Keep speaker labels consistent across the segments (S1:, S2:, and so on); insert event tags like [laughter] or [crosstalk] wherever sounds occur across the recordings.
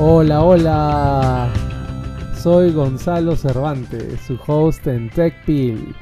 S1: Hola, hola. Soy Gonzalo Cervantes, su host en TechPill.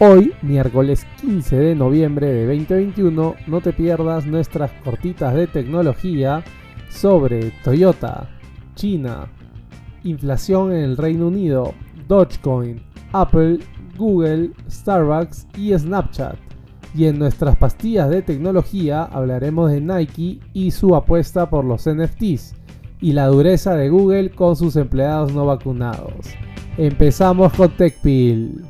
S1: Hoy, miércoles 15 de noviembre de 2021, no te pierdas nuestras cortitas de tecnología sobre Toyota, China, inflación en el Reino Unido, Dogecoin, Apple, Google, Starbucks y Snapchat. Y en nuestras pastillas de tecnología hablaremos de Nike y su apuesta por los NFTs y la dureza de Google con sus empleados no vacunados. Empezamos con TechPill.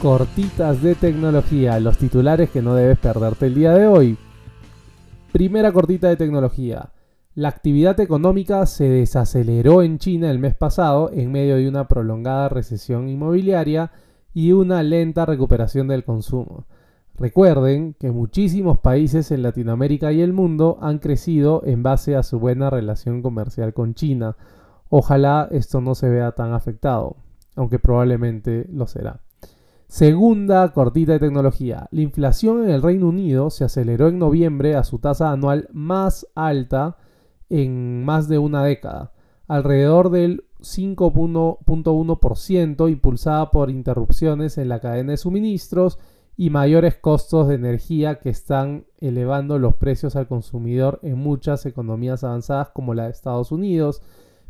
S1: Cortitas de tecnología, los titulares que no debes perderte el día de hoy. Primera cortita de tecnología. La actividad económica se desaceleró en China el mes pasado en medio de una prolongada recesión inmobiliaria y una lenta recuperación del consumo. Recuerden que muchísimos países en Latinoamérica y el mundo han crecido en base a su buena relación comercial con China. Ojalá esto no se vea tan afectado, aunque probablemente lo será. Segunda cortita de tecnología. La inflación en el Reino Unido se aceleró en noviembre a su tasa anual más alta en más de una década, alrededor del 5.1% impulsada por interrupciones en la cadena de suministros y mayores costos de energía que están elevando los precios al consumidor en muchas economías avanzadas como la de Estados Unidos,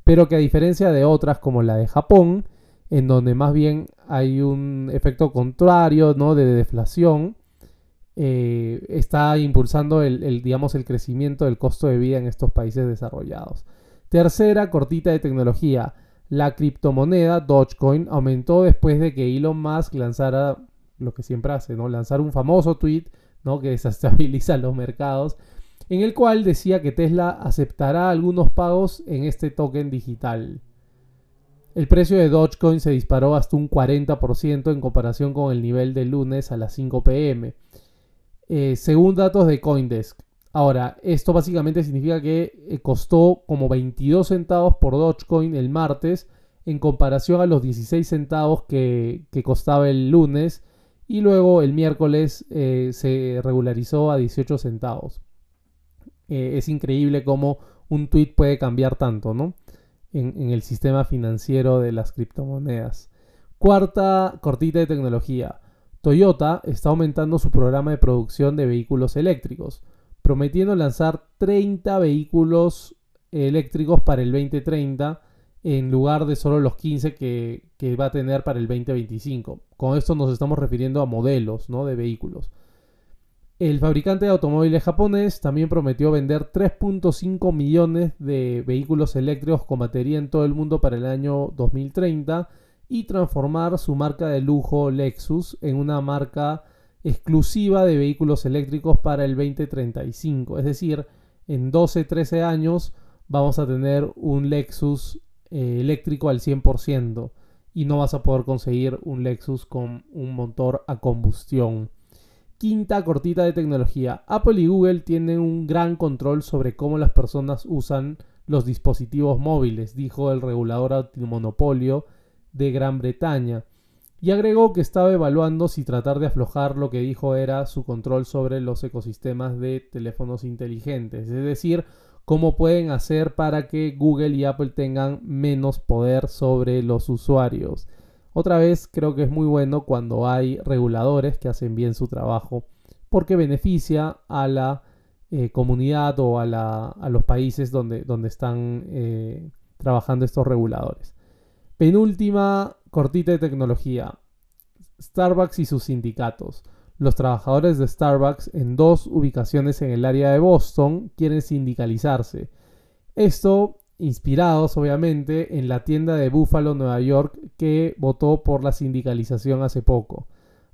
S1: pero que a diferencia de otras como la de Japón, en donde más bien hay un efecto contrario ¿no? de deflación, eh, está impulsando el, digamos, el crecimiento del costo de vida en estos países desarrollados. Tercera cortita de tecnología. La criptomoneda Dogecoin aumentó después de que Elon Musk lanzara lo que siempre hace, ¿no? Lanzar un famoso tweet, ¿no? Que desestabiliza [laughs] los mercados, en el cual decía que Tesla aceptará algunos pagos en este token digital. El precio de Dogecoin se disparó hasta un 40% en comparación con el nivel del lunes a las 5 pm. Eh, según datos de Coindesk, Ahora, esto básicamente significa que eh, costó como 22 centavos por Dogecoin el martes en comparación a los 16 centavos que, costaba el lunes y luego el miércoles eh, se regularizó a 18 centavos. Eh, es increíble cómo un tweet puede cambiar tanto, ¿no? En, en el sistema financiero de las criptomonedas. Cuarta cortita de tecnología. Toyota está aumentando su programa de producción de vehículos eléctricos prometiendo lanzar 30 vehículos eléctricos para el 2030 en lugar de solo los 15 que, va a tener para el 2025. Con esto nos estamos refiriendo a modelos ¿no? de vehículos. El fabricante de automóviles japonés también prometió vender 3.5 millones de vehículos eléctricos con batería en todo el mundo para el año 2030 y transformar su marca de lujo Lexus en una marca exclusiva de vehículos eléctricos para el 2035. Es decir, en 12-13 años vamos a tener un Lexus eh, eléctrico al 100% y no vas a poder conseguir un Lexus con un motor a combustión. Quinta cortita de tecnología. Apple y Google tienen un gran control sobre cómo las personas usan los dispositivos móviles, dijo el regulador antimonopolio de Gran Bretaña y agregó que estaba evaluando si tratar de aflojar lo que dijo era su control sobre los ecosistemas de teléfonos inteligentes, es decir, cómo pueden hacer para que Google y Apple tengan menos poder sobre los usuarios. Otra vez creo que es muy bueno cuando hay reguladores que hacen bien su trabajo porque beneficia a la eh, comunidad o a, los países donde, donde están eh, trabajando estos reguladores. Penúltima cortita de tecnología. Starbucks y sus sindicatos. Los trabajadores de Starbucks en dos ubicaciones en el área de Boston quieren sindicalizarse. Esto inspirados obviamente en la tienda de Buffalo, Nueva York, que votó por la sindicalización hace poco.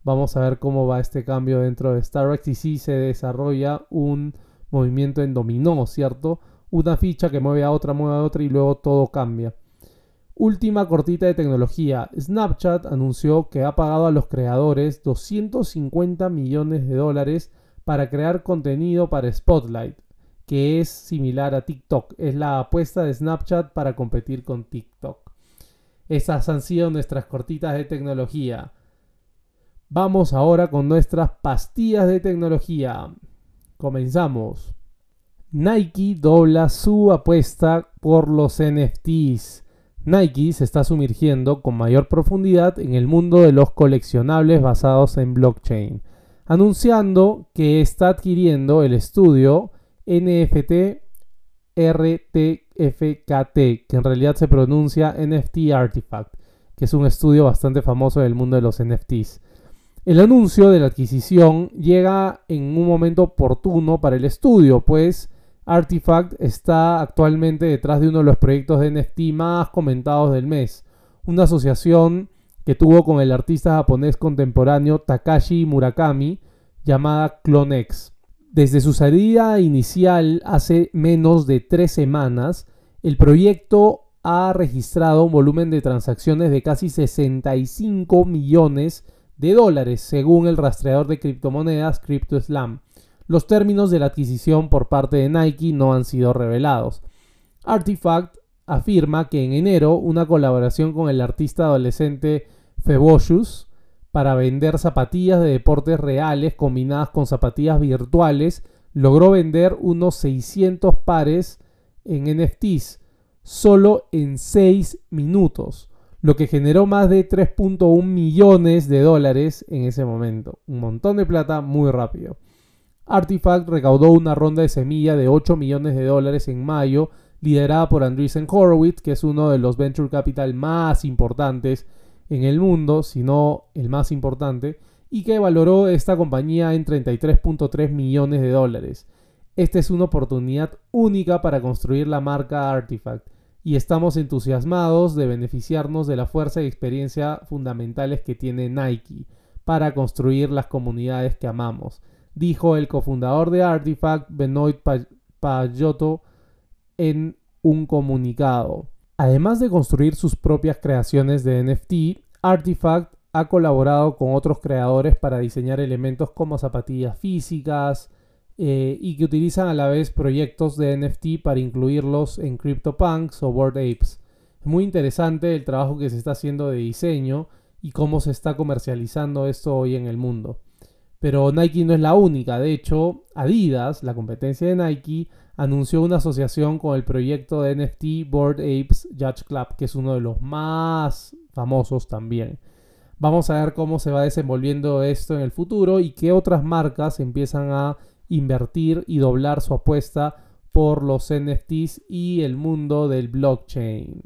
S1: Vamos a ver cómo va este cambio dentro de Starbucks y si se desarrolla un movimiento en dominó, ¿cierto? Una ficha que mueve a otra, mueve a otra y luego todo cambia. Última cortita de tecnología. Snapchat anunció que ha pagado a los creadores 250 millones de dólares para crear contenido para Spotlight, que es similar a TikTok. Es la apuesta de Snapchat para competir con TikTok. Esas han sido nuestras cortitas de tecnología. Vamos ahora con nuestras pastillas de tecnología. Comenzamos. Nike dobla su apuesta por los NFTs. Nike se está sumergiendo con mayor profundidad en el mundo de los coleccionables basados en blockchain, anunciando que está adquiriendo el estudio NFT RTFKT, que en realidad se pronuncia NFT Artifact, que es un estudio bastante famoso en el mundo de los NFTs. El anuncio de la adquisición llega en un momento oportuno para el estudio, pues Artifact está actualmente detrás de uno de los proyectos de NFT más comentados del mes, una asociación que tuvo con el artista japonés contemporáneo Takashi Murakami llamada Clonex. Desde su salida inicial hace menos de tres semanas, el proyecto ha registrado un volumen de transacciones de casi 65 millones de dólares, según el rastreador de criptomonedas CryptoSlam. Los términos de la adquisición por parte de Nike no han sido revelados. Artifact afirma que en enero una colaboración con el artista adolescente Febocious para vender zapatillas de deportes reales combinadas con zapatillas virtuales logró vender unos 600 pares en NFTs solo en 6 minutos lo que generó más de 3.1 millones de dólares en ese momento. Un montón de plata muy rápido. Artifact recaudó una ronda de semilla de 8 millones de dólares en mayo, liderada por Andreessen Horowitz, que es uno de los venture capital más importantes en el mundo, si no el más importante, y que valoró esta compañía en 33.3 millones de dólares. Esta es una oportunidad única para construir la marca Artifact y estamos entusiasmados de beneficiarnos de la fuerza y experiencia fundamentales que tiene Nike para construir las comunidades que amamos, dijo el cofundador de Artifact, Benoit Payotto, en un comunicado. Además de construir sus propias creaciones de NFT, Artifact ha colaborado con otros creadores para diseñar elementos como zapatillas físicas, eh, y que utilizan a la vez proyectos de NFT para incluirlos en CryptoPunks o Bored Apes. Es muy interesante el trabajo que se está haciendo de diseño y cómo se está comercializando esto hoy en el mundo. Pero Nike no es la única, de hecho, Adidas, la competencia de Nike, anunció una asociación con el proyecto de NFT Bored Apes Judge Club, que es uno de los más famosos también. Vamos a ver cómo se va desenvolviendo esto en el futuro y qué otras marcas empiezan a invertir y doblar su apuesta por los NFTs y el mundo del blockchain.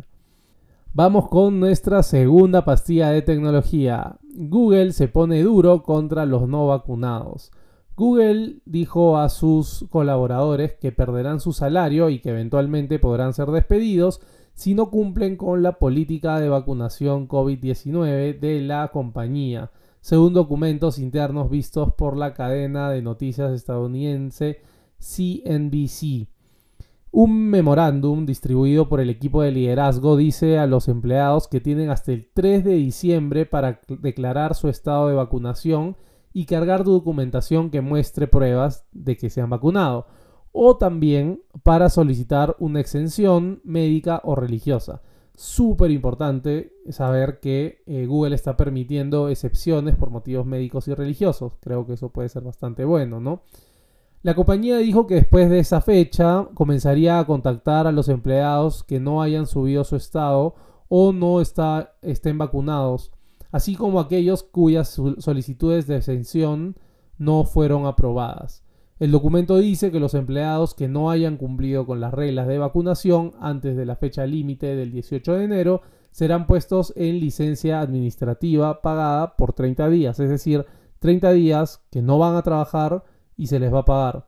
S1: Vamos con nuestra segunda pastilla de tecnología. Google se pone duro contra los no vacunados. Google dijo a sus colaboradores que perderán su salario y que eventualmente podrán ser despedidos si no cumplen con la política de vacunación COVID-19 de la compañía según documentos internos vistos por la cadena de noticias estadounidense CNBC. Un memorándum distribuido por el equipo de liderazgo dice a los empleados que tienen hasta el 3 de diciembre para declarar su estado de vacunación y cargar documentación que muestre pruebas de que se han vacunado, o también para solicitar una exención médica o religiosa súper importante saber que eh, Google está permitiendo excepciones por motivos médicos y religiosos. Creo que eso puede ser bastante bueno, ¿no? La compañía dijo que después de esa fecha comenzaría a contactar a los empleados que no hayan subido su estado o no estén vacunados, así como aquellos cuyas solicitudes de exención no fueron aprobadas. El documento dice que los empleados que no hayan cumplido con las reglas de vacunación antes de la fecha límite del 18 de enero serán puestos en licencia administrativa pagada por 30 días, es decir, 30 días que no van a trabajar y se les va a pagar.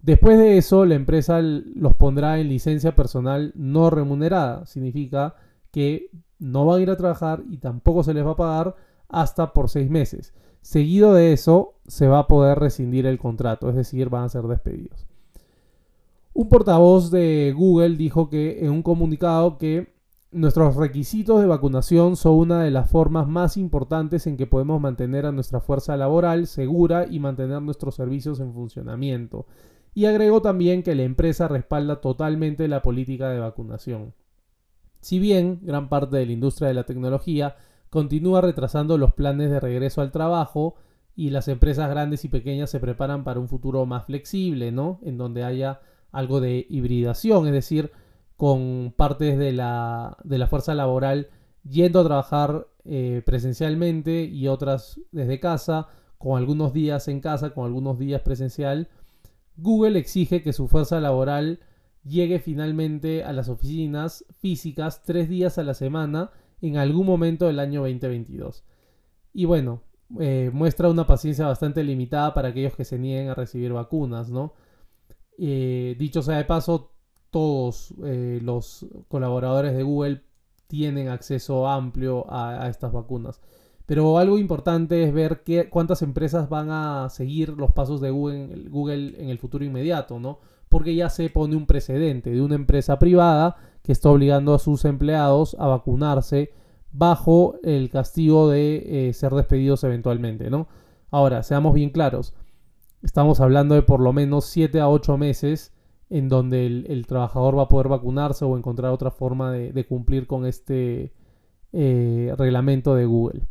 S1: Después de eso, la empresa los pondrá en licencia personal no remunerada. Significa que no van a ir a trabajar y tampoco se les va a pagar hasta por seis meses. Seguido de eso, se va a poder rescindir el contrato, es decir, van a ser despedidos. Un portavoz de Google dijo que en un comunicado que nuestros requisitos de vacunación son una de las formas más importantes en que podemos mantener a nuestra fuerza laboral segura y mantener nuestros servicios en funcionamiento. Y agregó también que la empresa respalda totalmente la política de vacunación. Si bien gran parte de la industria de la tecnología continúa retrasando los planes de regreso al trabajo y las empresas grandes y pequeñas se preparan para un futuro más flexible, ¿no? En donde haya algo de hibridación, es decir, con partes de la, de la fuerza laboral yendo a trabajar eh, presencialmente y otras desde casa, con algunos días en casa, con algunos días presencial. Google exige que su fuerza laboral llegue finalmente a las oficinas físicas tres días a la semana en algún momento del año 2022. Y bueno, eh, muestra una paciencia bastante limitada para aquellos que se nieguen a recibir vacunas, ¿no? Eh, dicho sea de paso, todos eh, los colaboradores de Google tienen acceso amplio a, estas vacunas. Pero algo importante es ver qué, cuántas empresas van a seguir los pasos de Google, en el futuro inmediato, ¿no? Porque ya se pone un precedente de una empresa privada que está obligando a sus empleados a vacunarse bajo el castigo de eh, ser despedidos eventualmente, ¿no? Ahora, seamos bien claros, estamos hablando de por lo menos 7 a 8 meses en donde el, trabajador va a poder vacunarse o encontrar otra forma de, cumplir con este eh, reglamento de Google.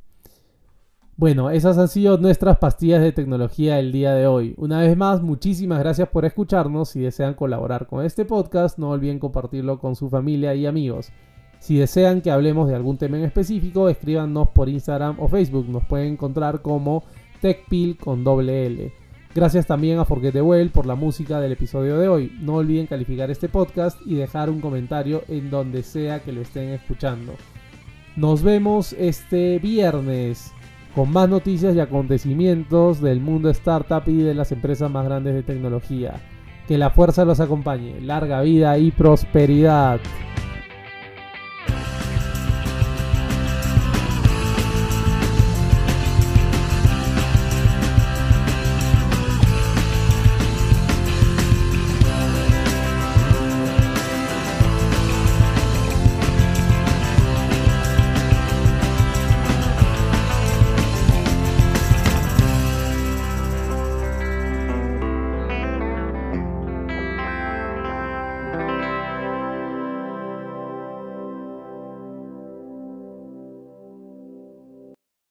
S1: Bueno, esas han sido nuestras pastillas de tecnología el día de hoy. Una vez más, muchísimas gracias por escucharnos. Si desean colaborar con este podcast, no olviden compartirlo con su familia y amigos. Si desean que hablemos de algún tema en específico, escríbanos por Instagram o Facebook. Nos pueden encontrar como TechPil con doble L. Gracias también a Forget the Well por la música del episodio de hoy. No olviden calificar este podcast y dejar un comentario en donde sea que lo estén escuchando. Nos vemos este viernes con más noticias y acontecimientos del mundo startup y de las empresas más grandes de tecnología. Que la fuerza los acompañe. Larga vida y prosperidad.